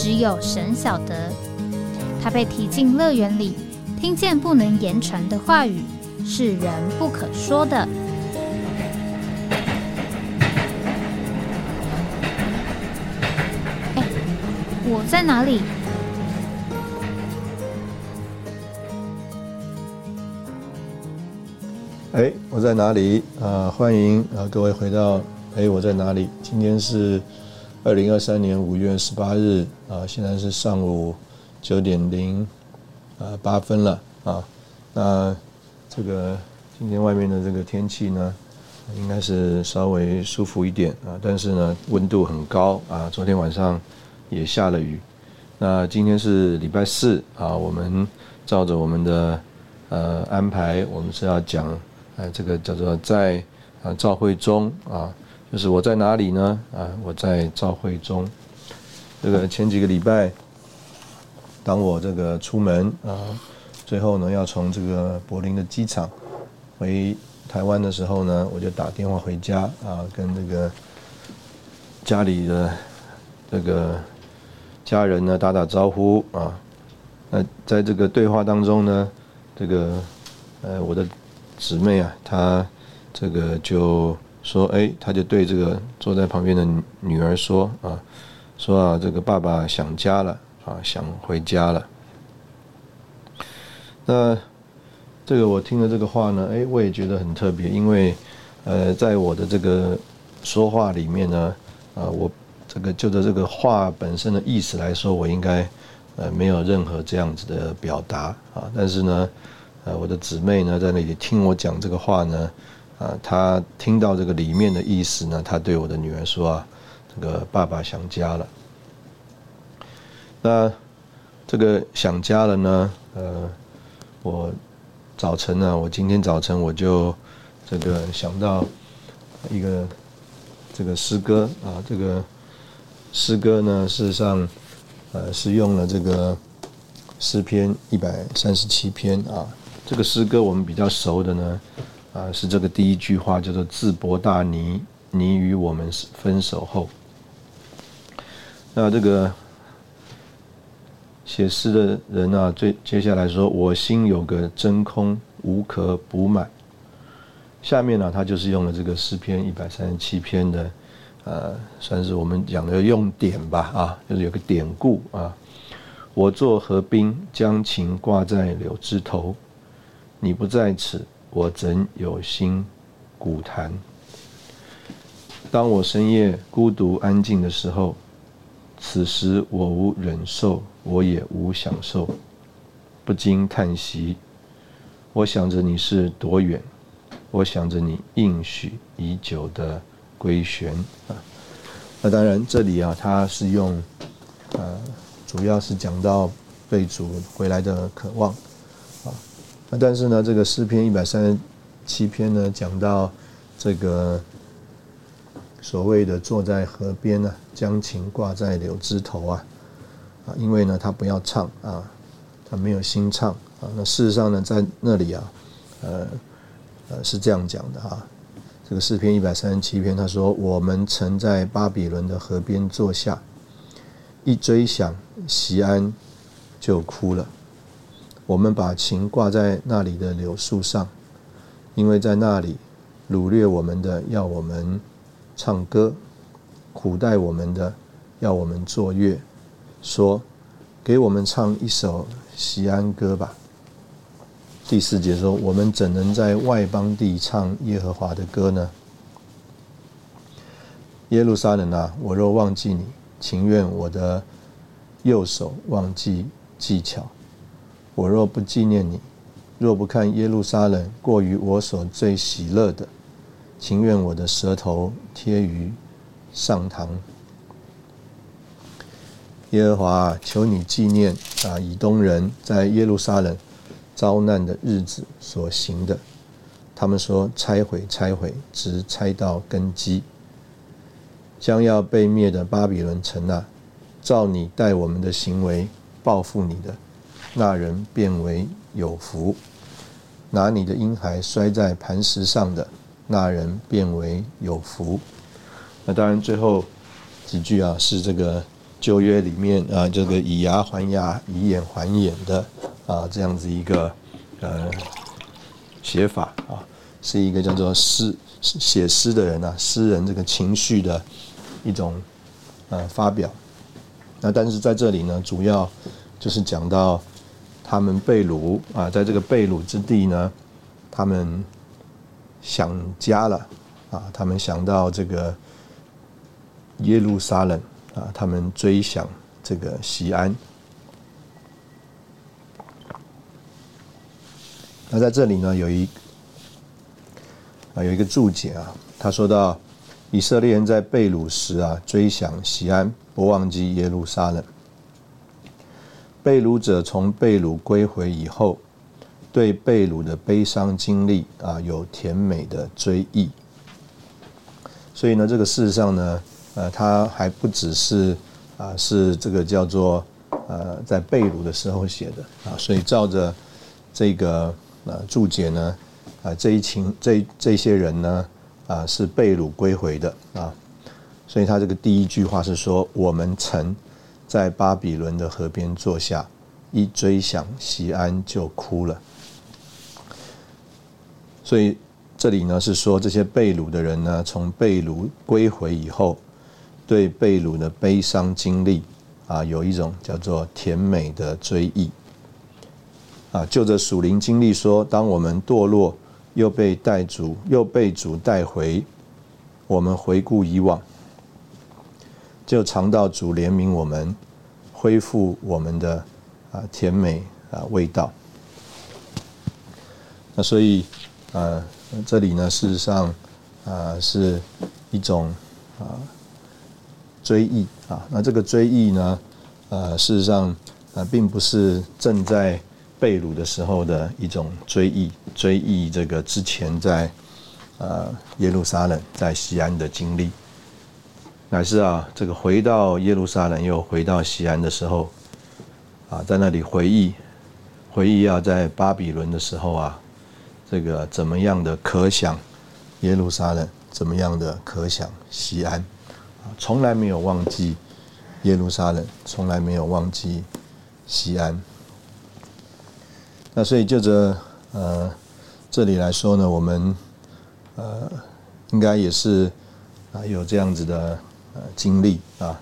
只有神晓得，他被提进乐园里，听见不能言传的话语，是人不可说的。哎，我在哪里？哎，我在哪里？啊，欢迎啊，各位回到哎，我在哪里？今天是。二零二三年五月十八日啊，现在是上午九点零啊八分了啊。那这个今天外面的这个天气呢，应该是稍微舒服一点啊，但是呢温度很高啊。昨天晚上也下了雨。那今天是礼拜四啊，我们照着我们的呃安排，我们是要讲呃这个叫做在啊召会中啊。就是我在哪里呢？啊，我在召会中。这个前几个礼拜，当我这个出门啊，最后呢要从这个柏林的机场回台湾的时候呢，我就打电话回家啊，跟这个家里的这个家人呢打打招呼啊。那在这个对话当中呢，这个呃我的姊妹啊，她这个就。说，哎，他就对这个坐在旁边的女儿说，啊，说啊，这个爸爸想家了，啊，想回家了。那这个我听了这个话呢，哎，我也觉得很特别，因为，呃，在我的这个说话里面呢，啊，我这个就着这个话本身的意思来说，我应该，呃，没有任何这样子的表达啊，但是呢，呃，我的姊妹呢，在那里听我讲这个话呢。啊，他听到这个里面的意思呢，他对我的女儿说啊，这个爸爸想家了。那这个想家了呢，呃，我早晨呢，我今天早晨我就这个想到一个这个诗歌啊，这个诗歌呢，事实上呃是用了这个诗篇一百三十七篇啊，这个诗歌我们比较熟的呢。啊，是这个第一句话叫做“自伯大尼，你与我们分手后”。那这个写诗的人啊，最接下来说：“我心有个真空，无可补满。”下面呢，他就是用了这个诗篇一百三十七篇的，呃，算是我们讲的用典吧，啊，就是有个典故啊。我做河滨，将琴挂在柳枝头，你不在此。我怎有心古谈？当我深夜孤独安静的时候，此时我无忍受，我也无享受，不禁叹息。我想着你是多远，我想着你应许已久的归旋啊。那当然，这里啊，他是用呃，主要是讲到被主回来的渴望。那但是呢，这个诗篇一百三十七篇呢，讲到这个所谓的坐在河边呢，将琴挂在柳枝头啊，啊，因为呢他不要唱啊，他没有心唱啊。那事实上呢，在那里啊，呃呃是这样讲的哈。这个诗篇一百三十七篇，他说：“我们曾在巴比伦的河边坐下，一追想西安，就哭了。”我们把琴挂在那里的柳树上，因为在那里掳掠我们的要我们唱歌，苦待我们的要我们作乐，说给我们唱一首西安歌吧。第四节说：我们怎能在外邦地唱耶和华的歌呢？耶路撒冷啊，我若忘记你，情愿我的右手忘记技巧。我若不纪念你，若不看耶路撒冷过于我所最喜乐的，情愿我的舌头贴于上膛。耶和华，求你纪念啊，以东人在耶路撒冷遭难的日子所行的。他们说拆毁，拆毁，直拆到根基。将要被灭的巴比伦城啊，照你待我们的行为报复你的，那人变为有福；拿你的婴孩摔在磐石上的，那人变为有福。那当然，最后几句啊，是这个。旧约里面啊，这个以牙还牙，以眼还眼的啊，这样子一个呃写法啊，是一个叫做诗写诗的人啊，诗人这个情绪的一种呃发表。那但是在这里呢，主要就是讲到他们被掳啊，在这个被掳之地呢，他们想家了啊，他们想到这个耶路撒冷。啊，他们追想这个西安。那在这里呢，有一啊有一个注解啊，他说到以色列人在被掳时啊，追想西安，不忘记耶路撒冷。被掳者从被掳归回以后，对被掳的悲伤经历啊，有甜美的追忆。所以呢，这个事实上呢。呃，他还不只是啊，是这个叫做呃，在被掳的时候写的啊，所以照着这个呃注解呢，啊这一群这这些人呢啊是被掳归回的啊，所以他这个第一句话是说，我们曾在巴比伦的河边坐下，一追想西安就哭了，所以这里呢是说这些被掳的人呢，从被掳归回以后。对被掳的悲伤经历啊，有一种叫做甜美的追忆啊。就着属灵经历说，当我们堕落，又被带主，又被主带回，我们回顾以往，就尝到主怜悯我们，恢复我们的啊甜美啊味道。那所以呃，这里呢，事实上啊，是一种啊。追忆啊，那这个追忆呢，呃，事实上呃，并不是正在被掳的时候的一种追忆，追忆这个之前在呃耶路撒冷在西安的经历，乃是啊，这个回到耶路撒冷又回到西安的时候，啊，在那里回忆回忆啊，在巴比伦的时候啊，这个怎么样的可想耶路撒冷，怎么样的可想西安。啊从来没有忘记耶路撒冷，从来没有忘记西安。那所以就着呃这里来说呢，我们呃应该也是啊有这样子的经历啊。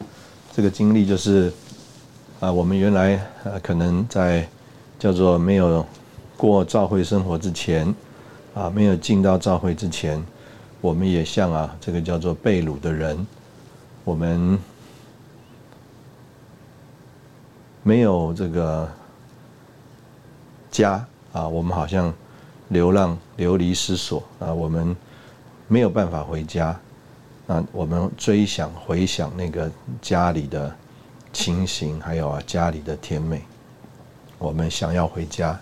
这个经历就是啊，我们原来呃可能在叫做没有过教会生活之前啊，没有进到教会之前，我们也像啊这个叫做被掳的人。我们没有这个家啊，我们好像流浪、流离失所啊，我们没有办法回家那。我们追想、回想那个家里的情形，还有啊家里的甜美，我们想要回家。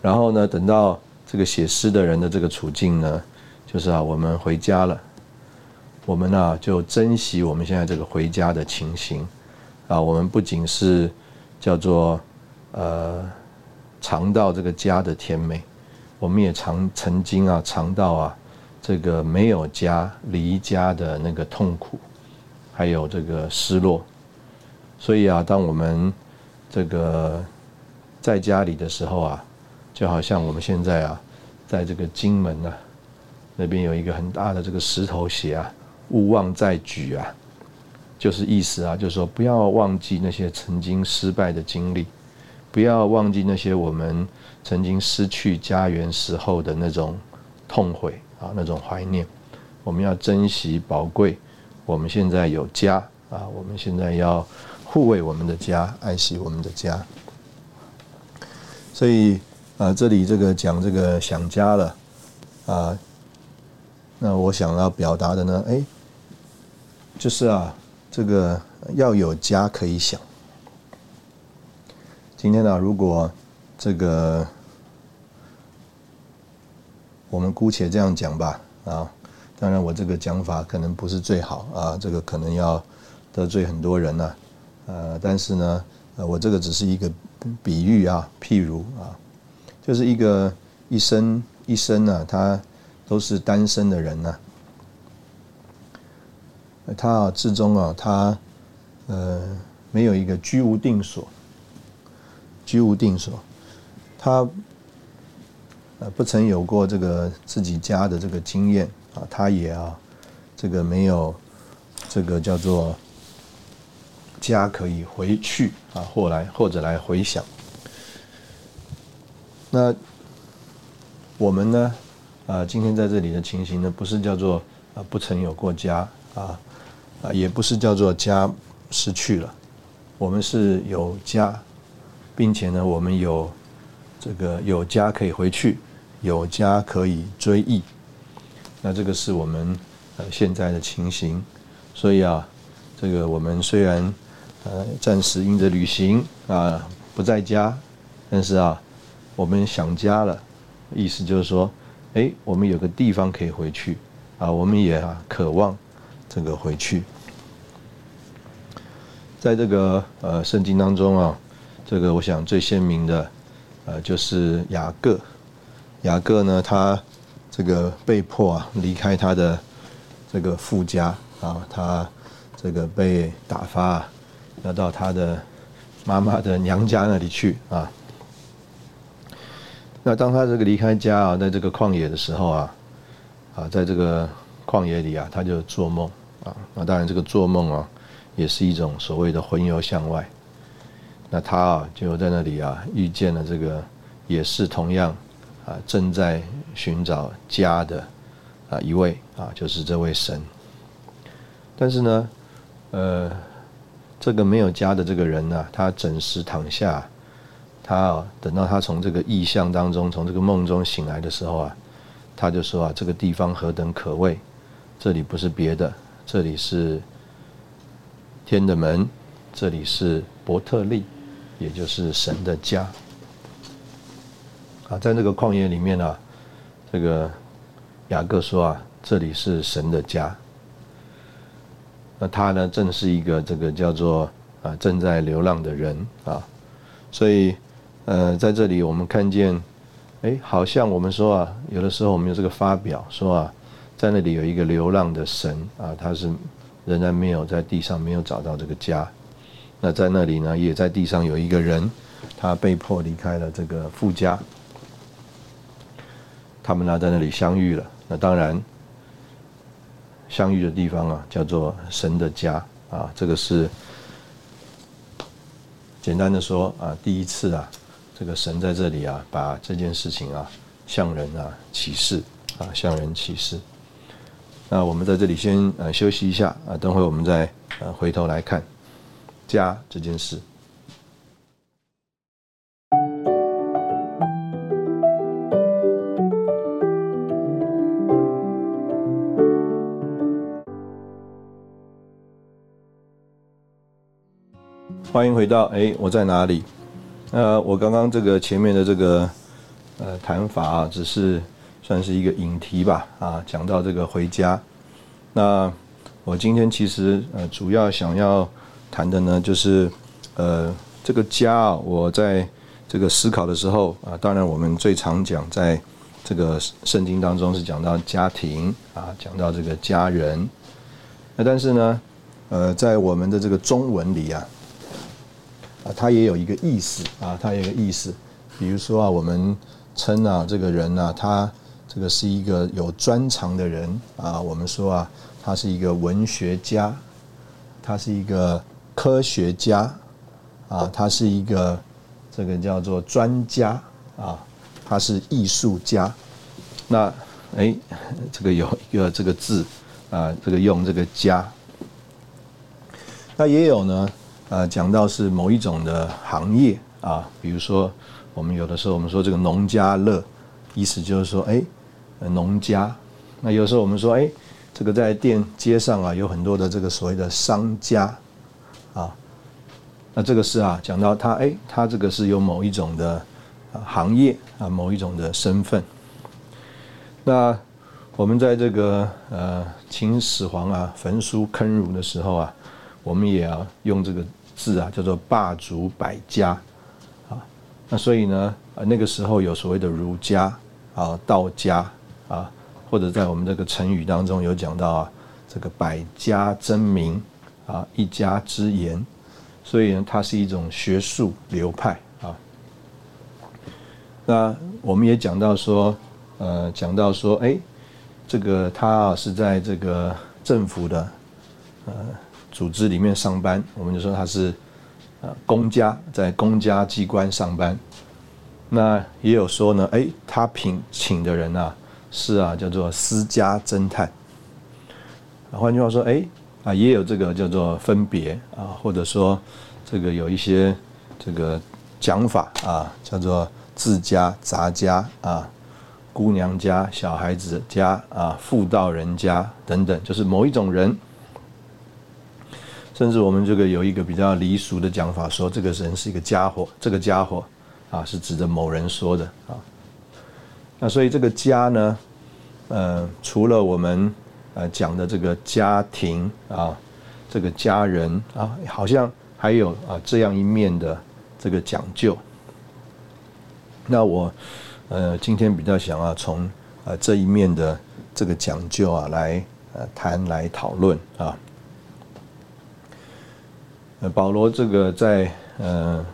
然后呢，等到这个写诗的人的这个处境呢，就是啊，我们回家了。我们呢就珍惜我们现在这个回家的情形，啊，我们不仅是叫做呃尝到这个家的甜美，我们也尝曾经啊尝到啊这个没有家离家的那个痛苦，还有这个失落。所以啊，当我们这个在家里的时候啊，就好像我们现在啊在这个金门啊那边有一个很大的这个石头鞋啊。勿忘再举啊，就是意思啊，就是说不要忘记那些曾经失败的经历，不要忘记那些我们曾经失去家园时候的那种痛悔啊，那种怀念。我们要珍惜宝贵，我们现在有家啊，我们现在要护卫我们的家，爱惜我们的家。所以啊，这里这个讲这个想家了啊，那我想要表达的呢，哎。就是啊，这个要有家可以想。今天呢，如果这个我们姑且这样讲吧，啊，当然我这个讲法可能不是最好啊，这个可能要得罪很多人呢，呃，但是呢，我这个只是一个比喻啊，譬如啊，就是一个一生一生呢，他都是单身的人呢，他啊，至终啊，他呃，没有一个居无定所。居无定所，他呃不曾有过这个自己家的这个经验啊，他也啊这个没有这个叫做家可以回去啊，或来或者来回想。那我们呢啊，今天在这里的情形呢，不是叫做啊不曾有过家啊啊，也不是叫做家失去了，我们是有家。并且呢，我们有这个有家可以回去，有家可以追忆。那这个是我们呃现在的情形。所以啊，这个我们虽然呃暂时因着旅行啊不在家，但是啊，我们想家了。意思就是说，哎，我们有个地方可以回去啊，我们也啊渴望这个回去。在这个呃圣经当中啊。这个我想最鲜明的，呃，就是雅各。雅各呢，他这个被迫啊离开他的这个父家啊，他这个被打发，要到他的妈妈的娘家那里去啊。那当他这个离开家啊，在这个旷野的时候啊，啊，在这个旷野里啊，他就做梦啊。那当然，这个做梦啊，也是一种所谓的魂游向外。那他啊，就在那里啊，遇见了这个，也是同样啊，正在寻找家的啊一位啊，就是这位神。但是呢，呃，这个没有家的这个人呢，他枕时躺下，他啊，等到他从这个意象当中，从这个梦中醒来的时候啊，他就说啊，这个地方何等可畏，这里不是别的，这里是天的门，这里是伯特利。也就是神的家啊，在这个旷野里面呢，这个雅各说啊，这里是神的家。那他呢，正是一个这个叫做啊正在流浪的人啊，所以呃，在这里我们看见，哎，好像我们说啊，有的时候我们有这个发表说啊，在那里有一个流浪的神啊，他是仍然没有在地上没有找到这个家。那在那里呢，也在地上有一个人，他被迫离开了这个富家。他们呢在那里相遇了。那当然，相遇的地方啊，叫做神的家啊。这个是简单的说啊，第一次啊，这个神在这里啊，把这件事情啊，向人啊启示啊，向人启示。那我们在这里先呃休息一下啊，等会我们再呃回头来看。家这件事，欢迎回到哎，我在哪里？呃，我刚刚这个前面的这个呃谈法啊，只是算是一个引题吧啊，讲到这个回家。那我今天其实呃主要想要。谈的呢，就是呃，这个家啊，我在这个思考的时候啊，当然我们最常讲，在这个圣经当中是讲到家庭啊，讲到这个家人。那但是呢，呃，在我们的这个中文里啊，啊，它也有一个意思啊，它有一个意思。比如说啊，我们称啊，这个人啊，他这个是一个有专长的人啊，我们说啊，他是一个文学家，他是一个。科学家啊，他是一个这个叫做专家啊，他是艺术家。那哎，这个有一个这个字啊，这个用这个家。那也有呢，呃，讲到是某一种的行业啊，比如说我们有的时候我们说这个农家乐，意思就是说哎，农家。那有时候我们说哎，这个在店街上啊，有很多的这个所谓的商家啊，那这个是啊，讲到他哎，他这个是有某一种的行业啊，某一种的身份。那我们在这个呃秦始皇啊焚书坑儒的时候啊，我们也要用这个字啊，叫做霸主百家啊。那所以呢，那个时候有所谓的儒家啊、道家啊。或者在我们这个成语当中有讲到啊，这个百家争鸣啊，一家之言，所以呢，它是一种学术流派啊。那我们也讲到说，呃，讲到说，哎，这个他啊是在这个政府的呃组织里面上班，我们就说他是呃公家，在公家机关上班。那也有说呢，哎，他聘请的人啊。是啊，叫做私家侦探。换句话说，哎啊，也有这个叫做分别啊，或者说这个有一些这个讲法啊，叫做自家、杂家啊、姑娘家、小孩子家啊、妇道人家等等，就是某一种人。甚至我们这个有一个比较离俗的讲法，说这个人是一个家伙，这个家伙啊是指的某人说的啊。那所以这个家呢，呃，除了我们呃讲的这个家庭啊，这个家人啊，好像还有啊这样一面的这个讲究。那我呃今天比较想要从呃这一面的这个讲究啊来呃谈来讨论啊。呃，保罗这个在呃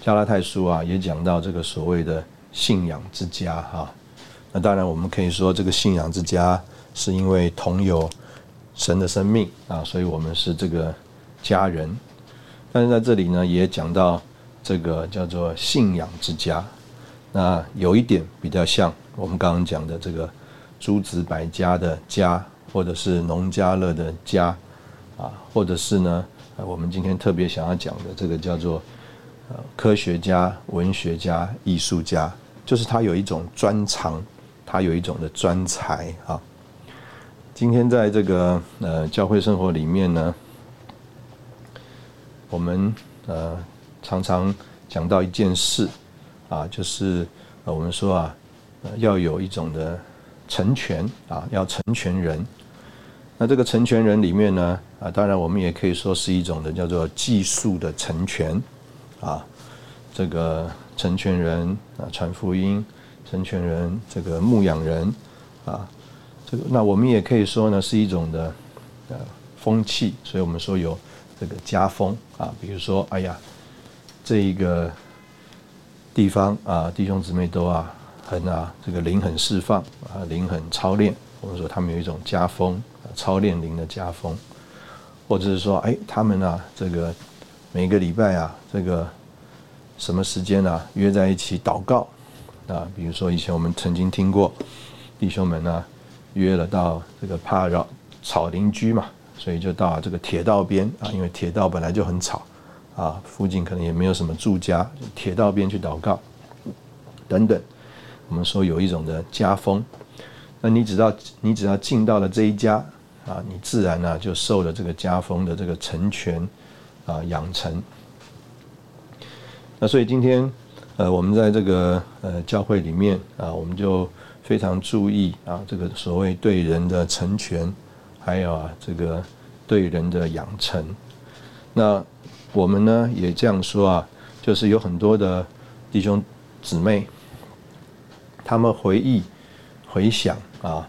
加拉太书啊也讲到这个所谓的信仰之家哈。那当然，我们可以说这个信仰之家是因为同有神的生命啊，所以我们是这个家人。但是在这里呢，也讲到这个叫做信仰之家。那有一点比较像我们刚刚讲的这个诸子百家的家，或者是农家乐的家啊，或者是呢，我们今天特别想要讲的这个叫做呃科学家、文学家、艺术家，就是他有一种专长。他有一种的专才啊。今天在这个呃教会生活里面呢，我们呃常常讲到一件事啊，就是呃我们说啊，要有一种的成全啊，要成全人。那这个成全人里面呢啊，当然我们也可以说是一种的叫做技术的成全啊，这个成全人啊，传福音。成全人，这个牧养人，啊，这个那我们也可以说呢，是一种的呃风气，所以我们说有这个家风啊，比如说，哎呀，这一个地方啊，弟兄姊妹都啊很啊这个灵很释放啊，灵很操练，我们说他们有一种家风，操练灵的家风，或者是说，哎，他们啊这个每个礼拜啊这个什么时间啊约在一起祷告。啊，比如说以前我们曾经听过弟兄们呢约了到这个怕扰吵邻居嘛，所以就到这个铁道边啊，因为铁道本来就很吵啊，附近可能也没有什么住家，铁道边去祷告等等。我们说有一种的家风，那你只要你只要进到了这一家啊，你自然呢就受了这个家风的这个成全啊养成。那所以今天。呃，我们在这个呃教会里面啊，我们就非常注意啊，这个所谓对人的成全，还有啊这个对人的养成。那我们呢也这样说啊，就是有很多的弟兄姊妹，他们回忆回想啊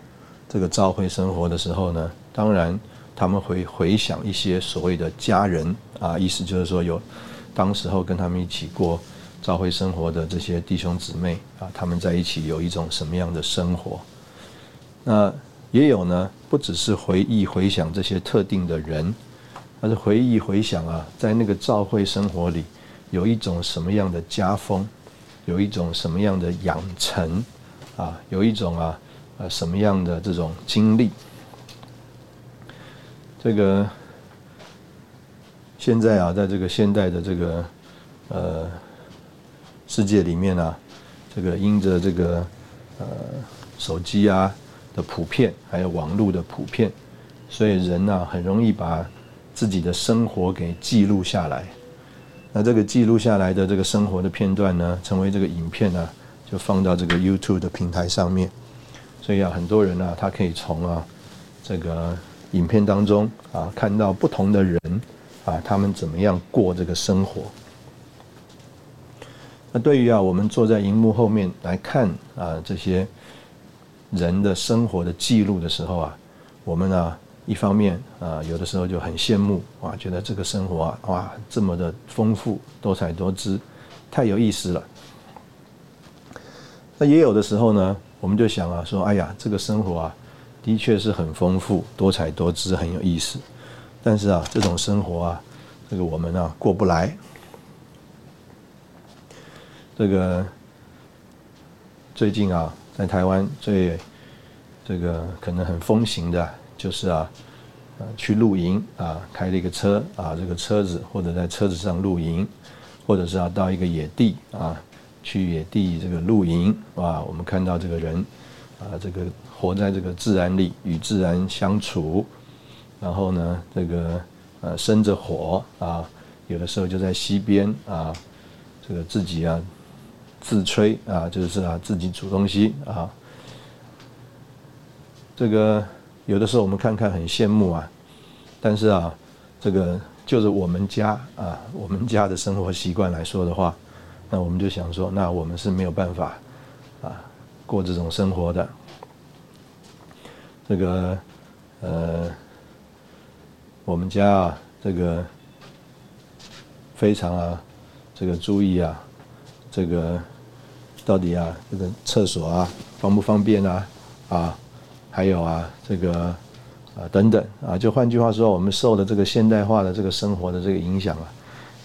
这个教会生活的时候呢，当然他们会回想一些所谓的家人啊，意思就是说有当时候跟他们一起过。教会生活的这些弟兄姊妹啊，他们在一起有一种什么样的生活？那也有呢，不只是回忆回想这些特定的人，而是回忆回想啊，在那个教会生活里有一种什么样的家风，有一种什么样的养成啊，有一种啊呃什么样的这种经历？这个现在啊，在这个现代的这个呃。世界里面呢，这个因着这个呃手机啊的普遍，还有网络的普遍，所以人呢很容易把自己的生活给记录下来。那这个记录下来的这个生活的片段呢，成为这个影片呢，就放到这个 YouTube 的平台上面。所以啊，很多人呢，他可以从啊这个影片当中啊看到不同的人啊，他们怎么样过这个生活。那对于啊，我们坐在荧幕后面来看啊这些人的生活的记录的时候啊，我们呢一方面啊有的时候就很羡慕啊，觉得这个生活啊哇这么的丰富多彩多姿，太有意思了。那也有的时候呢，我们就想啊说，哎呀，这个生活啊的确是很丰富多彩多姿很有意思，但是啊这种生活啊，这个我们啊过不来。这个最近啊，在台湾最这个可能很风行的，就是啊，呃，去露营啊，开了一个车啊，这个车子或者在车子上露营，或者是啊到一个野地啊，去野地这个露营啊，我们看到这个人啊，这个活在这个自然里，与自然相处，然后呢，这个呃生着火啊，有的时候就在溪边啊，这个自己啊。自吹啊，就是啊，自己煮东西啊。这个有的时候我们看看很羡慕啊，但是啊，这个就是我们家啊，我们家的生活习惯来说的话，那我们就想说，那我们是没有办法啊过这种生活的。这个呃，我们家啊，这个非常啊，这个注意啊，这个。到底啊，这个厕所啊方不方便啊？啊，还有啊，这个啊等等啊，就换句话说，我们受的这个现代化的这个生活的这个影响啊，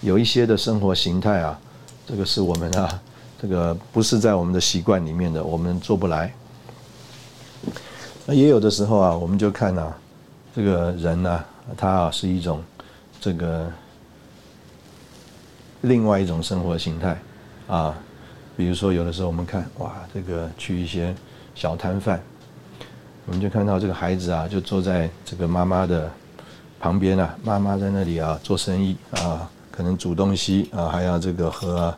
有一些的生活形态啊，这个是我们啊，这个不是在我们的习惯里面的，我们做不来。那也有的时候啊，我们就看啊，这个人呢，他啊是一种这个另外一种生活形态啊。比如说，有的时候我们看，哇，这个去一些小摊贩，我们就看到这个孩子啊，就坐在这个妈妈的旁边啊，妈妈在那里啊做生意啊，可能煮东西啊，还要这个和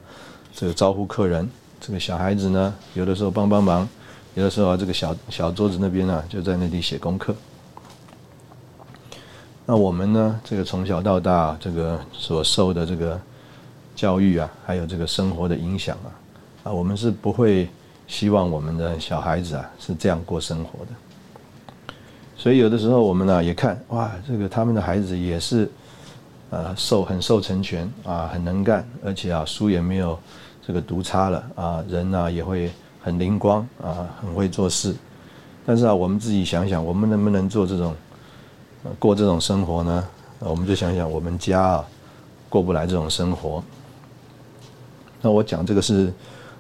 这个招呼客人。这个小孩子呢，有的时候帮帮忙，有的时候啊，这个小小桌子那边呢，就在那里写功课。那我们呢，这个从小到大这个所受的这个教育啊，还有这个生活的影响啊。啊，我们是不会希望我们的小孩子啊是这样过生活的，所以有的时候我们呢也看哇，这个他们的孩子也是，呃，受很受成全啊，很能干，而且啊书也没有这个读差了啊，人呢也会很灵光啊，很会做事。但是啊，我们自己想想，我们能不能做这种过这种生活呢？我们就想想我们家啊过不来这种生活。那我讲这个是。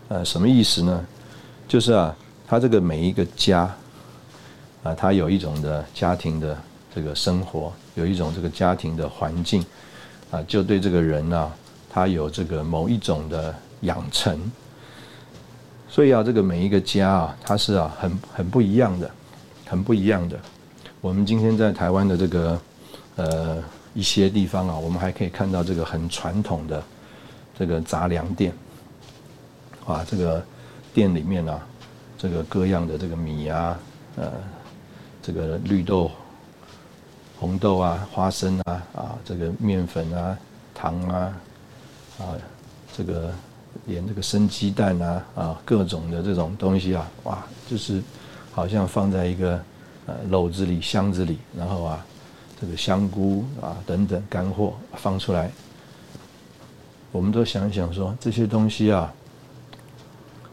呃，什么意思呢？就是啊，他这个每一个家，啊，他有一种的家庭的这个生活，有一种这个家庭的环境，啊，就对这个人呢，他有这个某一种的养成。所以啊，这个每一个家啊，它是啊，很很不一样的，很不一样的。我们今天在台湾的这个呃一些地方啊，我们还可以看到这个很传统的这个杂粮店。啊，这个店里面呢，这个各样的这个米啊，呃，这个绿豆、红豆啊、花生啊，啊，这个面粉啊、糖啊，啊，这个连这个生鸡蛋啊，啊，各种的这种东西啊，哇，就是好像放在一个呃篓子里、箱子里，然后啊，这个香菇啊等等干货放出来，我们都想想说这些东西啊。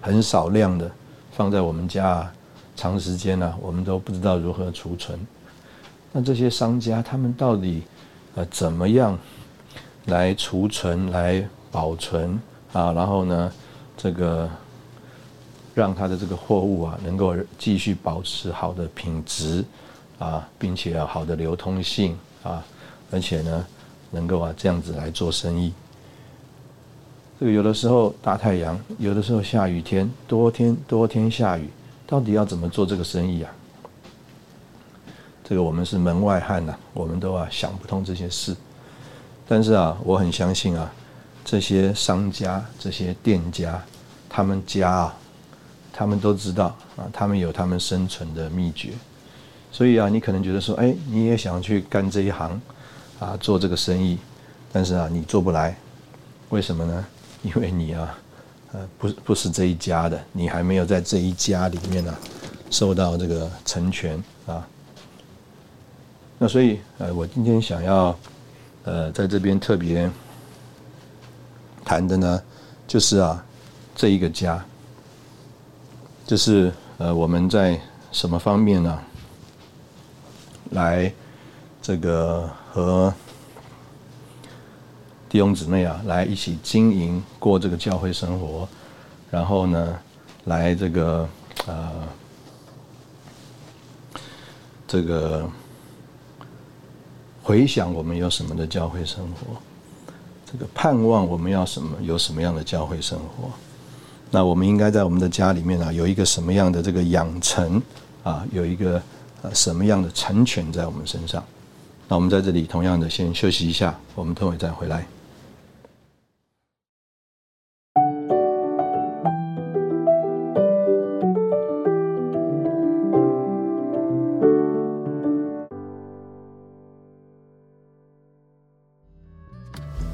很少量的放在我们家，啊长时间呢，我们都不知道如何储存。那这些商家他们到底呃怎么样来储存、来保存啊？然后呢，这个让他的这个货物啊能够继续保持好的品质啊，并且要好的流通性啊，而且呢能够啊这样子来做生意。这个有的时候大太阳，有的时候下雨天，多天多天下雨，到底要怎么做这个生意啊？这个我们是门外汉呐，我们都啊想不通这些事。但是啊，我很相信啊，这些商家、这些店家，他们家啊，他们都知道啊，他们有他们生存的秘诀。所以啊，你可能觉得说，哎，你也想去干这一行，啊，做这个生意，但是啊，你做不来，为什么呢？因为你啊，呃，不不是这一家的，你还没有在这一家里面呢，受到这个成全。那所以，呃，我今天想要，呃，在这边特别谈的呢，就是啊，这一个家，就是呃，我们在什么方面呢？来，这个和弟兄姊妹啊，来一起经营过这个教会生活，然后呢，来这个呃，这个回想我们有什么的教会生活，这个盼望我们要什么，有什么样的教会生活，那我们应该在我们的家里面啊，有一个什么样的这个养成啊，有一个。什么样的成全在我们身上？那我们在这里同样的先休息一下，我们等会再回来。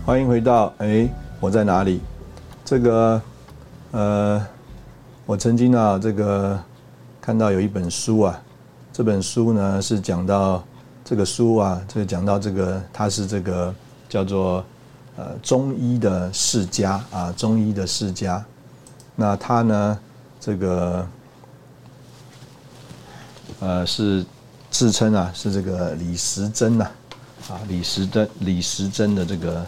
欢迎回到哎，我在哪里？这个呃，我曾经啊，这个看到有一本书啊。这本书呢是讲到这个书啊，这个讲到这个，它是这个叫做呃中医的世家啊，中医的世家。那他呢，这个呃是自称啊是这个李时珍呐啊李时珍李时珍的这个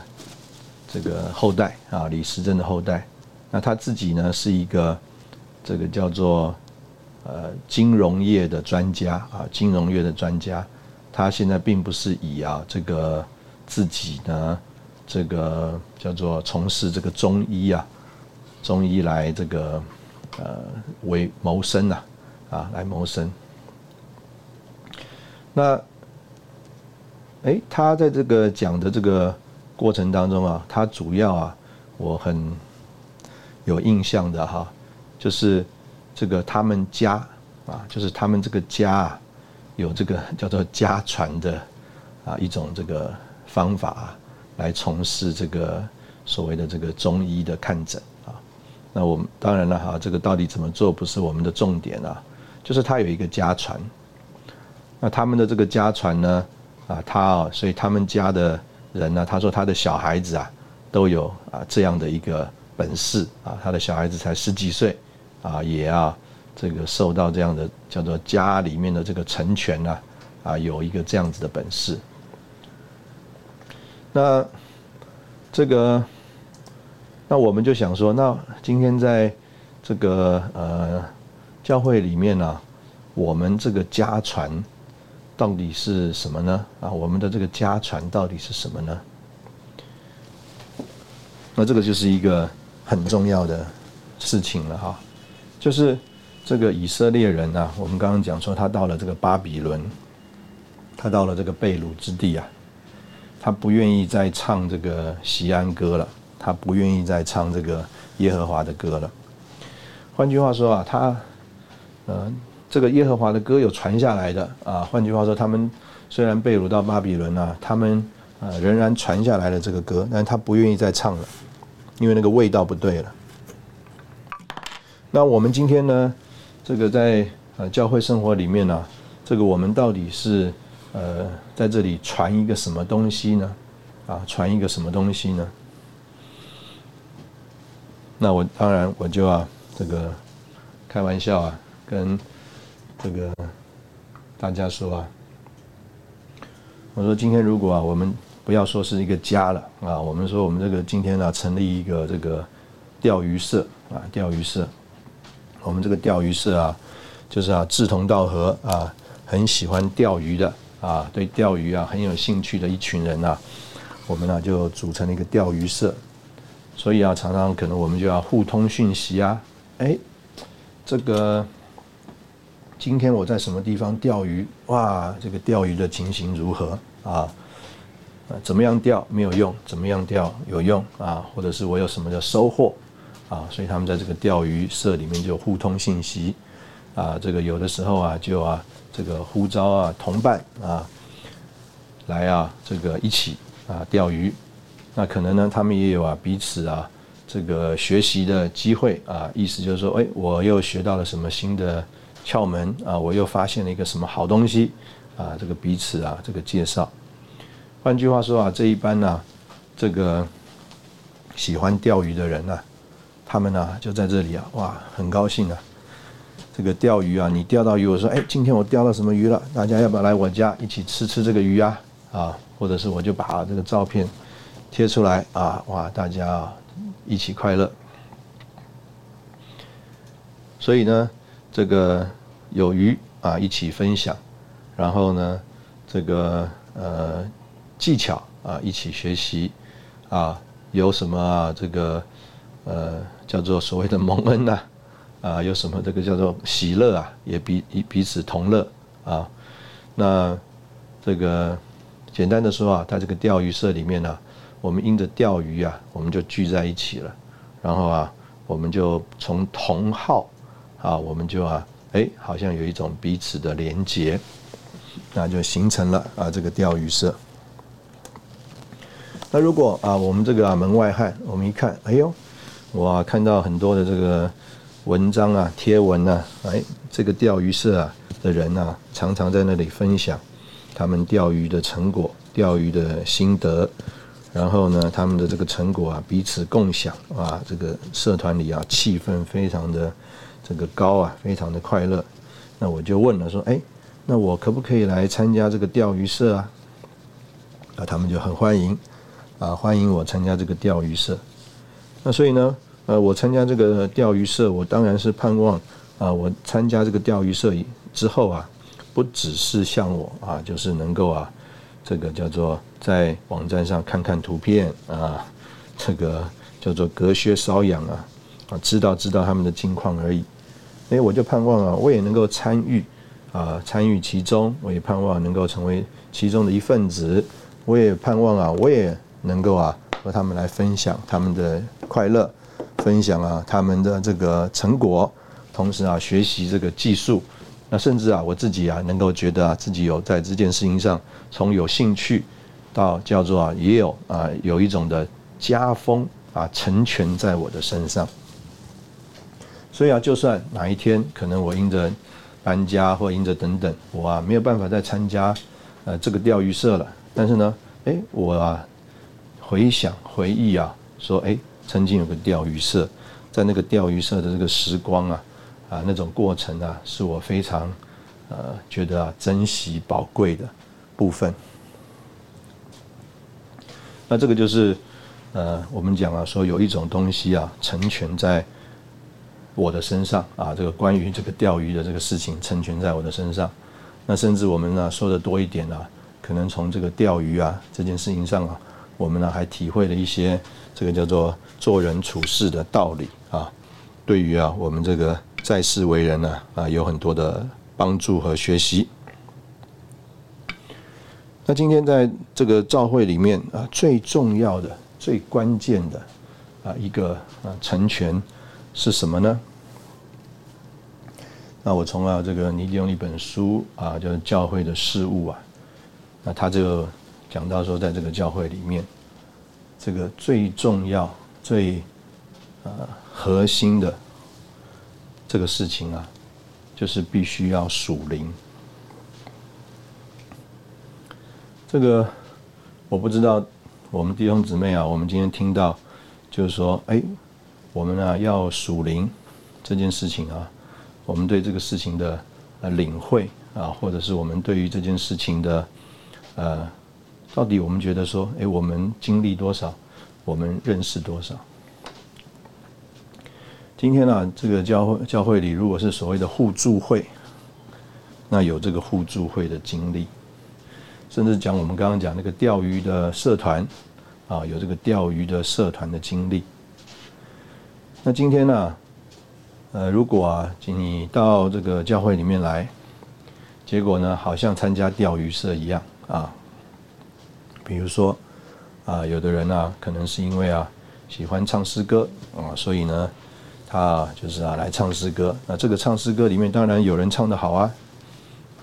这个后代啊李时珍的后代。那他自己呢是一个这个叫做。呃，金融业的专家啊，金融业的专家，他现在并不是以啊这个自己呢，这个叫做从事这个中医啊，中医来这个呃为谋生呐，啊来谋生。那，哎，他在这个讲的这个过程当中啊，他主要啊，我很有印象的哈，就是。这个他们家啊，就是他们这个家啊，有这个 叫做家传的啊一种这个方法啊来从事这个所谓的这个中医的看诊啊。那我们当然了哈，这个到底怎么做不是我们的重点啊，就是他有一个家传。那他们的这个家传呢啊，他啊，所以他们家的人呢，他说他的小孩子啊都有啊这样的一个本事啊，他的小孩子才十几岁。啊，也要这个受到这样的叫做家里面的这个成全呐，啊，有一个这样子的本事。那这个，那我们就想说，那今天在这个呃教会里面呢，我们这个家传到底是什么呢？啊，我们的这个家传到底是什么呢？那这个就是一个很重要的事情了哈。就是这个以色列人啊，我们刚刚讲说他到了这个巴比伦，他到了这个贝鲁之地啊，他不愿意再唱这个西安歌了，他不愿意再唱这个耶和华的歌了。换句话说啊，他呃这个耶和华的歌有传下来的啊。换句话说，他们虽然被掳到巴比伦啊，他们呃仍然传下来了这个歌，但他不愿意再唱了，因为那个味道不对了。那我们今天呢，这个在呃教会生活里面呢，这个我们到底是呃在这里传一个什么东西呢？啊，传一个什么东西呢？那我当然我就要这个开玩笑啊，跟这个大家说啊，我说今天如果啊我们不要说是一个家了啊，我们说我们这个今天呢成立一个这个钓鱼社啊，钓鱼社。我们这个钓鱼社啊，就是啊志同道合啊，很喜欢钓鱼的啊，对钓鱼啊很有兴趣的一群人呐，我们呢就组成了一个钓鱼社，所以啊常常可能我们就要互通讯息啊，哎，这个今天我在什么地方钓鱼？哇，这个钓鱼的情形如何啊？怎么样钓没有用？怎么样钓有用啊？或者是我有什么的收获啊？所以他们在这个钓鱼社里面就互通信息啊。这个有的时候啊，就啊，这个呼召啊同伴啊来啊，这个一起啊钓鱼。那可能呢，他们也有啊彼此啊这个学习的机会啊。意思就是说，哎，我又学到了什么新的窍门啊？我又发现了一个什么好东西啊？这个彼此啊这个介绍。换句话说啊，这一般呢，这个喜欢钓鱼的人呢，他们呢就在这里啊，哇，很高兴啊。这个钓鱼啊，你钓到鱼，我说，哎，今天我钓到什么鱼了？大家要不要来我家一起吃吃这个鱼啊？啊，或者是我就把这个照片贴出来啊，哇，大家啊一起快乐。所以呢，这个有鱼啊一起分享，然后呢，这个呃。技巧啊，一起学习啊，有什么啊？这个呃，叫做所谓的蒙恩呐啊，有什么这个叫做喜乐啊，也彼彼此同乐啊。那这个简单的说啊，在这个钓鱼社里面呢，我们因着钓鱼啊，我们就聚在一起了。然后啊，我们就从同好啊，我们就啊，哎，好像有一种彼此的连结，那就形成了啊，这个钓鱼社。那如果啊，我们这个啊门外汉，我们一看，哎呦，哇，看到很多的这个文章啊、贴文啊，哎，这个钓鱼社啊的人啊，常常在那里分享他们钓鱼的成果、钓鱼的心得，然后呢，他们的这个成果啊彼此共享啊，这个社团里啊气氛非常的这个高啊，非常的快乐。那我就问了说，哎，那我可不可以来参加这个钓鱼社啊？啊，他们就很欢迎。啊，欢迎我参加这个钓鱼社。那所以呢，呃，我参加这个钓鱼社，我当然是盼望啊，我参加这个钓鱼社之后啊，不只是像我啊，就是能够啊，这个叫做在网站上看看图片啊，这个叫做隔靴搔痒啊，啊，知道知道他们的近况而已。哎，我就盼望啊，我也能够参与啊，参与其中，我也盼望能够成为其中的一份子。我也盼望啊，我也。能够啊和他们来分享他们的快乐，分享啊他们的这个成果，同时啊学习这个技术，那甚至啊我自己啊能够觉得啊自己有在这件事情上从有兴趣到叫做啊也有啊有一种的家风啊成全在我的身上，所以啊就算哪一天可能我因着搬家或因着等等我啊没有办法再参加呃这个钓鱼社了，但是呢哎我啊。回想回忆啊，说哎，曾经有个钓鱼社，在那个钓鱼社的这个时光啊，啊那种过程啊，是我非常呃觉得啊珍惜宝贵的部分。那这个就是呃我们讲啊，说有一种东西啊成全在我的身上啊，这个关于这个钓鱼的这个事情成全在我的身上。那甚至我们呢说的多一点啊，可能从这个钓鱼啊这件事情上啊。我们呢还体会了一些这个叫做做人处事的道理啊，对于啊我们这个在世为人呢啊有很多的帮助和学习。那今天在这个教会里面啊最重要的、最关键的啊一个啊成全是什么呢？那我从啊这个尼迪用一本书啊叫《教会的事物》啊，那他就。讲到说，在这个教会里面，这个最重要、最呃核心的这个事情啊，就是必须要属灵。这个我不知道，我们弟兄姊妹啊，我们今天听到就是说，哎，我们啊要属灵这件事情啊，我们对这个事情的呃领会啊，或者是我们对于这件事情的呃。到底我们觉得说，哎，我们经历多少，我们认识多少？今天呢，这个教会教会里，如果是所谓的互助会，那有这个互助会的经历，甚至讲我们刚刚讲那个钓鱼的社团，啊，有这个钓鱼的社团的经历。那今天呢，呃，如果啊你到这个教会里面来，结果呢好像参加钓鱼社一样啊，比如说啊，有的人呢可能是因为啊喜欢唱诗歌啊，所以呢他就是啊来唱诗歌。那这个唱诗歌里面当然有人唱的好啊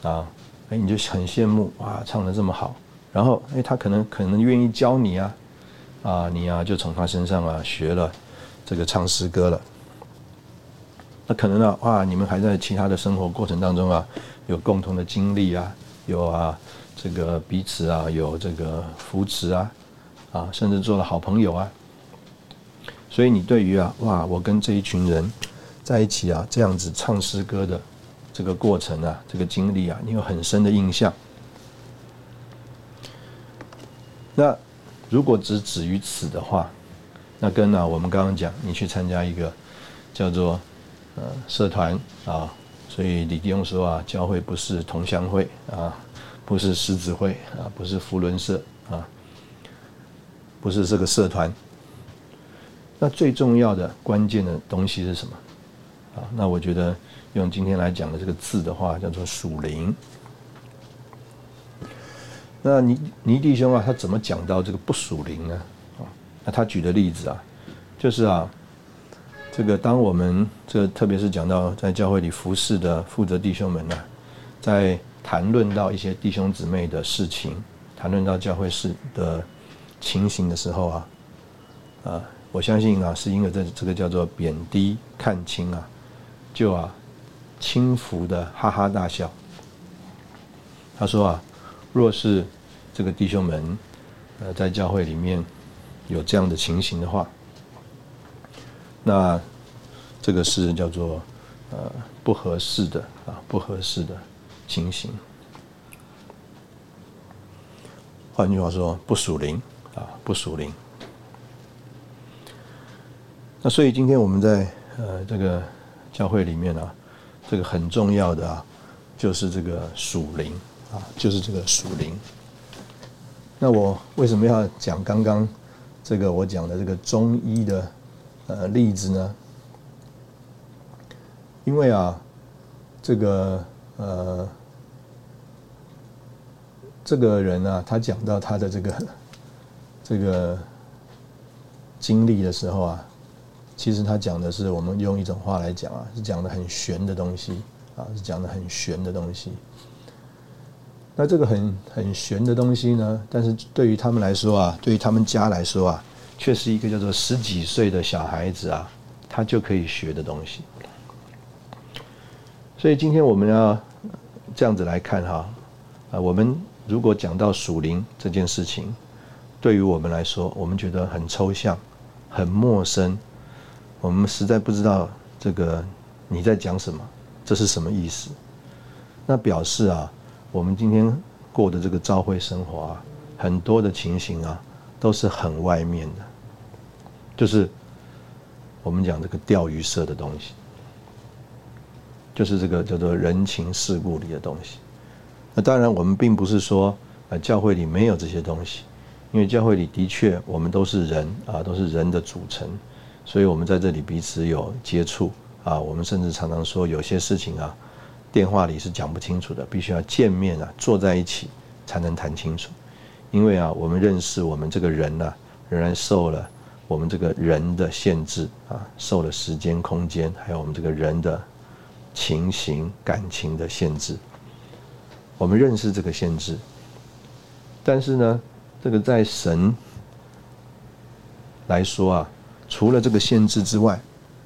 啊，哎你就很羡慕哇，唱的这么好。然后哎他可能可能愿意教你啊啊你啊就从他身上啊学了。这个唱诗歌了，那可能呢？哇，你们还在其他的生活过程当中啊，有共同的经历啊，有啊，这个彼此啊，有这个扶持啊，啊，甚至做了好朋友啊。所以你对于啊，哇，我跟这一群人在一起啊，这样子唱诗歌的这个过程啊，这个经历啊，你有很深的印象。那如果只止于此的话，那跟呢，我们刚刚讲，你去参加一个叫做呃社团啊，所以李弟兄说啊，教会不是同乡会啊，不是狮子会啊，不是福伦社啊，不是这个社团。那最重要的关键的东西是什么？啊，那我觉得用今天来讲的这个字的话，叫做属灵。那倪倪弟兄啊，他怎么讲到这个不属灵呢？啊那他举的例子啊，就是啊，这个当我们这特别是讲到在教会里服侍的负责弟兄们呢，在谈论到一些弟兄姊妹的事情，谈论到教会事的情形的时候啊，啊，我相信啊，是因为这这个叫做贬低看轻啊，就啊轻浮的哈哈大笑。他说啊，若是这个弟兄们呃在教会里面。有这样的情形的话，那这个是叫做呃不合适的啊不合适的情形。换句话说，不属灵啊不属灵。那所以今天我们在呃这个教会里面啊，这个很重要的啊，就是这个属灵啊，就是这个属灵。那我为什么要讲刚刚？这个我讲的这个中医的呃例子呢，因为啊，这个呃这个人啊，他讲到他的这个这个经历的时候啊，其实他讲的是我们用一种话来讲啊，是讲的很玄的东西啊，是讲的很玄的东西。那这个很很玄的东西呢，但是对于他们来说啊，对于他们家来说啊，却是一个叫做十几岁的小孩子啊，他就可以学的东西。所以今天我们要这样子来看哈，啊，我们如果讲到属灵这件事情，对于我们来说，我们觉得很抽象、很陌生，我们实在不知道这个你在讲什么，这是什么意思？那表示啊。我们今天过的这个朝会生活啊，很多的情形啊，都是很外面的，就是我们讲这个钓鱼社的东西，就是这个叫做人情世故里的东西。那当然，我们并不是说呃教会里没有这些东西，因为教会里的确我们都是人啊，都是人的组成，所以我们在这里彼此有接触啊，我们甚至常常说有些事情啊。电话里是讲不清楚的，必须要见面啊，坐在一起才能谈清楚。因为啊，我们认识我们这个人呢，仍然受了我们这个人的限制啊，受了时间、空间，还有我们这个人的情形、感情的限制。我们认识这个限制，但是呢，这个在神来说啊，除了这个限制之外，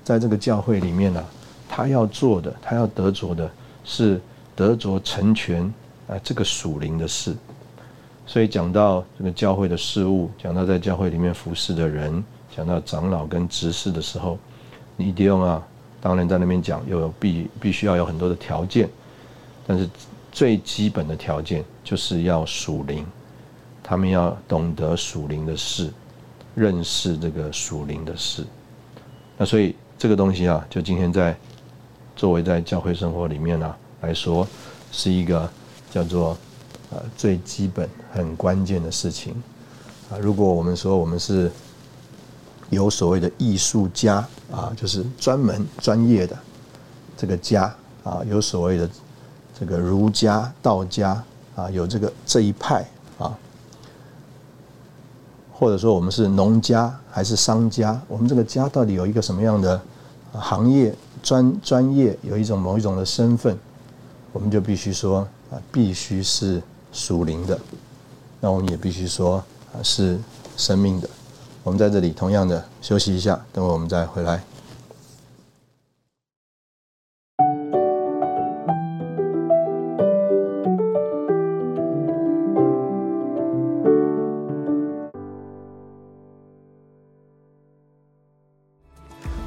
在这个教会里面呢，他要做的，他要得着的。是得着成全啊，这个属灵的事。所以讲到这个教会的事物，讲到在教会里面服侍的人，讲到长老跟执事的时候，你一定啊，当然在那边讲，又有必必须要有很多的条件。但是最基本的条件就是要属灵，他们要懂得属灵的事，认识这个属灵的事。那所以这个东西啊，就今天在。作为在教会生活里面呢来说，是一个叫做呃最基本、很关键的事情啊。如果我们说我们是有所谓的艺术家啊，就是专门专业的这个家啊，有所谓的这个儒家、道家啊，有这个这一派啊，或者说我们是农家还是商家，我们这个家到底有一个什么样的行业专专业，有一种某一种的身份，我们就必须说啊，必须是属灵的，那我们也必须说啊是生命的。我们在这里同样的休息一下，等会我们再回来。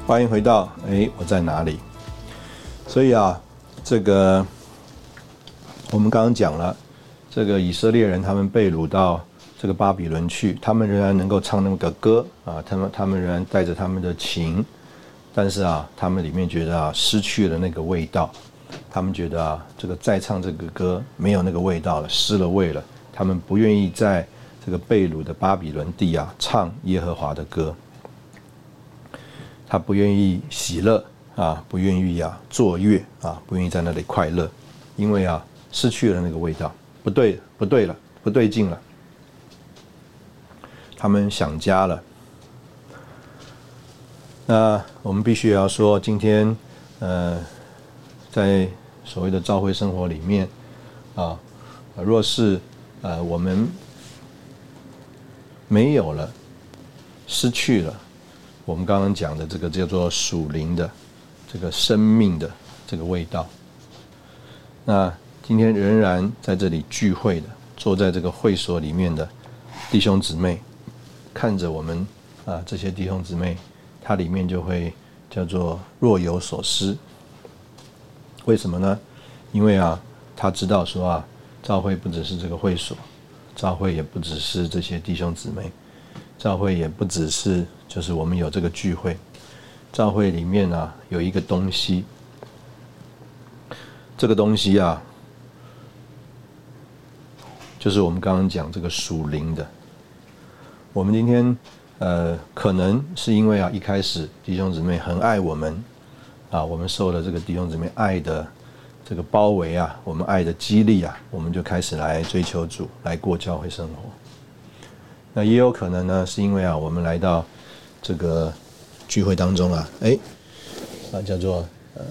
欢迎回到哎，我在哪里？所以啊，这个我们刚刚讲了，这个以色列人他们被掳到这个巴比伦去，他们仍然能够唱那个歌啊，他们他们仍然带着他们的琴，但是啊，他们里面觉得啊，失去了那个味道，他们觉得啊，这个再唱这个歌没有那个味道了，失了味了，他们不愿意在这个被掳的巴比伦地啊唱耶和华的歌。他不愿意喜乐啊，不愿意啊作乐啊，不愿意在那里快乐，因为啊失去了那个味道，不对，不对了，不对劲了。他们想家了。那我们必须也要说，今天呃，在所谓的教会生活里面啊，若是呃我们没有了，失去了。我们刚刚讲的这个叫做属灵的这个生命的这个味道。那今天仍然在这里聚会的，坐在这个会所里面的弟兄姊妹，看着我们啊这些弟兄姊妹，他里面就会叫做若有所思。为什么呢？因为啊，他知道说啊，教会不只是这个会所，教会也不只是这些弟兄姊妹，教会也不只是。就是我们有这个聚会，教会里面啊有一个东西，这个东西啊，就是我们刚刚讲这个属灵的。我们今天呃，可能是因为啊一开始弟兄姊妹很爱我们啊，我们受了这个弟兄姊妹爱的这个包围啊，我们爱的激励啊，我们就开始来追求主，来过教会生活。那也有可能呢，是因为啊，我们来到。这个聚会当中啊，哎，啊叫做呃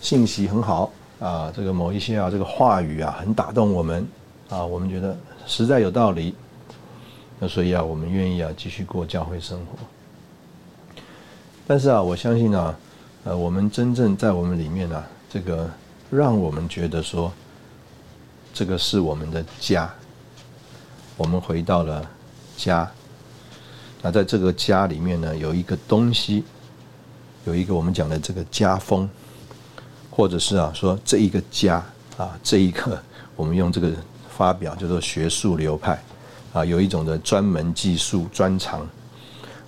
信息很好啊，这个某一些啊这个话语啊很打动我们啊，我们觉得实在有道理，那所以啊我们愿意啊继续过教会生活。但是啊我相信啊，呃我们真正在我们里面啊，这个让我们觉得说这个是我们的家，我们回到了家。那在这个家里面呢，有一个东西，有一个我们讲的这个家风，或者是啊说这一个家啊这一个 我们用这个发表叫做学术流派啊，有一种的专门技术专长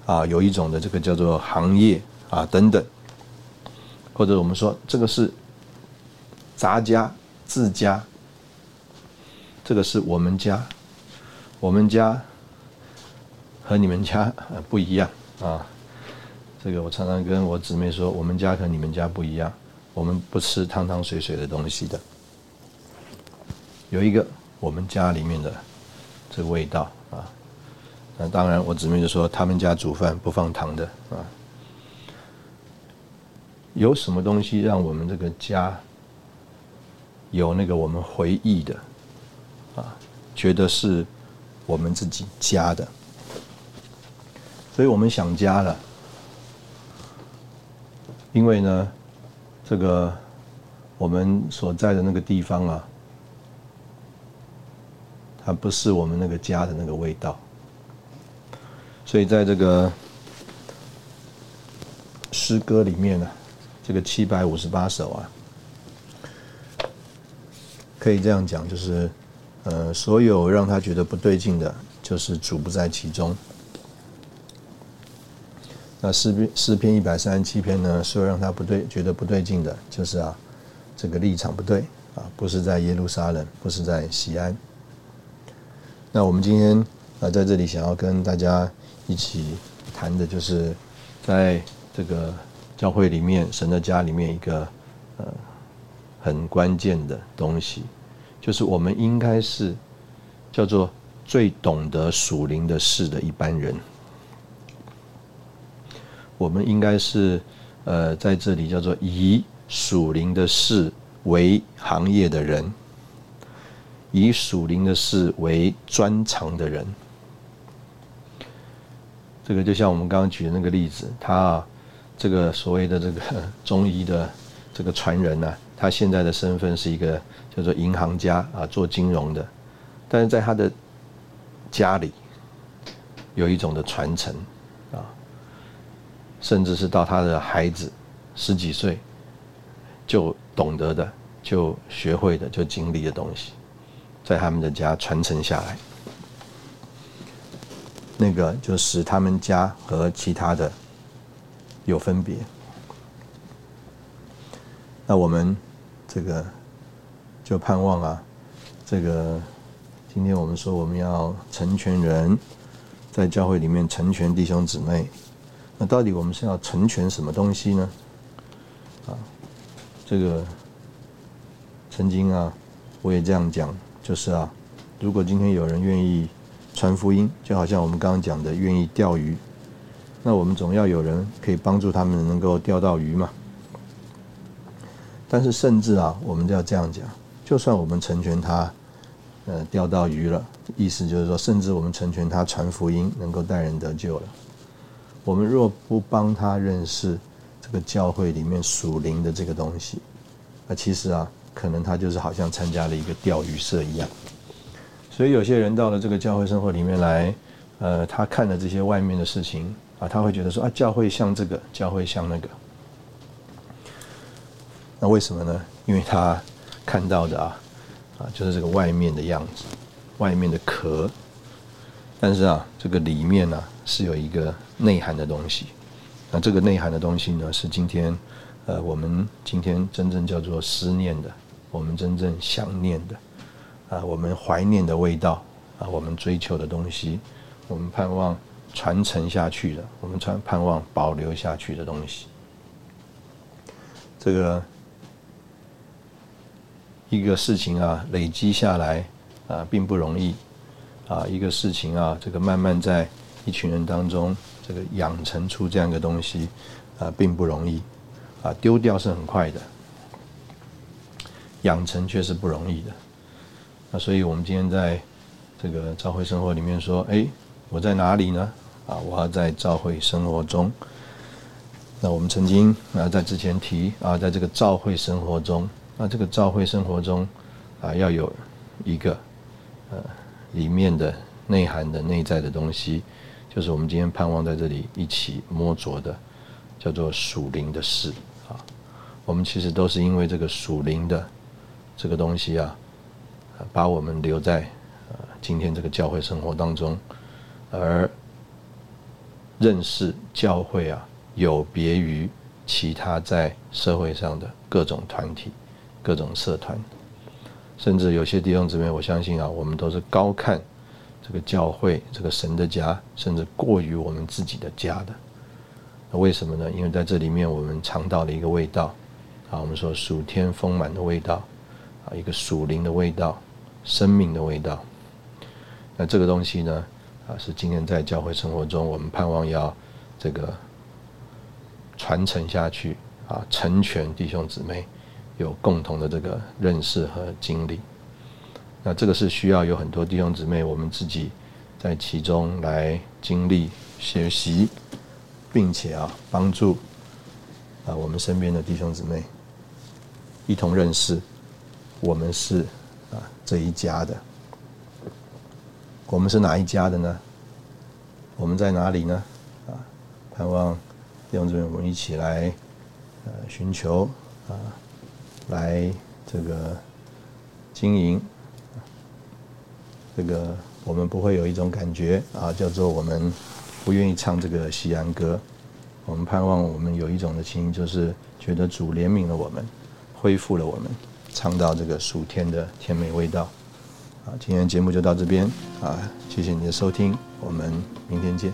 啊，有一种的这个叫做行业啊等等，或者我们说这个是杂家自家，这个是我们家，我们家。和你们家不一样啊，这个我常常跟我姊妹说，我们家和你们家不一样，我们不吃汤汤水水的东西的。有一个我们家里面的这味道啊，那当然我姊妹就说他们家煮饭不放糖的啊。有什么东西让我们这个家有那个我们回忆的啊，觉得是我们自己家的？所以我们想家了，因为呢，这个我们所在的那个地方啊，它不是我们那个家的那个味道。所以在这个诗歌里面呢，这个七百五十八首啊，可以这样讲，就是呃，所有让他觉得不对劲的，就是主不在其中。那诗篇诗篇一百三十七篇呢，说让他不对，觉得不对劲的，就是啊，这个立场不对啊，不是在耶路撒冷，不是在西安。那我们今天啊，在这里想要跟大家一起谈的，就是在这个教会里面，神的家里面一个呃很关键的东西，就是我们应该是叫做最懂得属灵的事的一般人。我们应该是呃在这里叫做以属灵的事为行业的人，以属灵的事为专长的人。这个就像我们刚刚举的那个例子，他啊，这个所谓的这个 中医的这个传人呢，他现在的身份是一个叫做银行家啊，做金融的，但是在他的家里有一种的传承啊，甚至是到他的孩子十几岁就懂得的、就学会的、就经历的东西，在他们的家传承下来。那个就使他们家和其他的有分别。那我们这个就盼望啊，这个今天我们说我们要成全人，在教会里面成全弟兄姊妹。那到底我们是要成全什么东西呢？啊，这个曾经啊，我也这样讲，就是啊，如果今天有人愿意。传福音就好像我们刚刚讲的，愿意钓鱼，那我们总要有人可以帮助他们能够钓到鱼嘛。但是甚至啊，我们都要这样讲，就算我们成全他，呃，钓到鱼了，意思就是说，甚至我们成全他传福音，能够带人得救了。我们若不帮他认识这个教会里面属灵的这个东西，那其实啊，可能他就是好像参加了一个钓鱼社一样。所以有些人到了这个教会生活里面来，呃，他看了这些外面的事情啊，他会觉得说啊，教会像这个，教会像那个。那为什么呢？因为他看到的啊，啊，就是这个外面的样子，外面的壳。但是啊，这个里面呢是有一个内涵的东西。那这个内涵的东西呢，是今天呃，我们今天真正叫做思念的，我们真正想念的。啊，我们怀念的味道，啊，我们追求的东西，我们盼望传承下去的，我们传盼望保留下去的东西，这个一个事情啊，累积下来啊，并不容易啊，一个事情啊，这个慢慢在一群人当中，这个养成出这样一个东西啊，并不容易啊，丢掉是很快的，养成却是不容易的。那所以，我们今天在这个教会生活里面说，哎，我在哪里呢？啊，我要在教会生活中。那我们曾经啊，在之前提啊，在这个教会生活中，那这个教会生活中啊，要有一个呃里面的内涵的内在的东西，就是我们今天盼望在这里一起摸着的，叫做属灵的事啊。我们其实都是因为这个属灵的这个东西啊。把我们留在呃今天这个教会生活当中，而认识教会啊，有别于其他在社会上的各种团体、各种社团，甚至有些弟兄姊妹，我相信啊，我们都是高看这个教会、这个神的家，甚至过于我们自己的家的。为什么呢？因为在这里面，我们尝到了一个味道啊，我们说属天丰满的味道啊，一个属灵的味道。生命的味道，那这个东西呢？啊，是今天在教会生活中，我们盼望要这个传承下去啊，成全弟兄姊妹有共同的这个认识和经历。那这个是需要有很多弟兄姊妹，我们自己在其中来经历、学习，并且啊，帮助啊我们身边的弟兄姊妹一同认识，我们是。啊，这一家的，我们是哪一家的呢？我们在哪里呢？啊，盼望弟兄姊妹，我们一起来呃寻求啊，来这个经营。这个我们不会有一种感觉啊，叫做我们不愿意唱这个西安歌。我们盼望我们有一种的情，就是觉得主怜悯了我们，恢复了我们。尝到这个暑天的甜美味道，啊，今天节目就到这边啊，谢谢你的收听，我们明天见。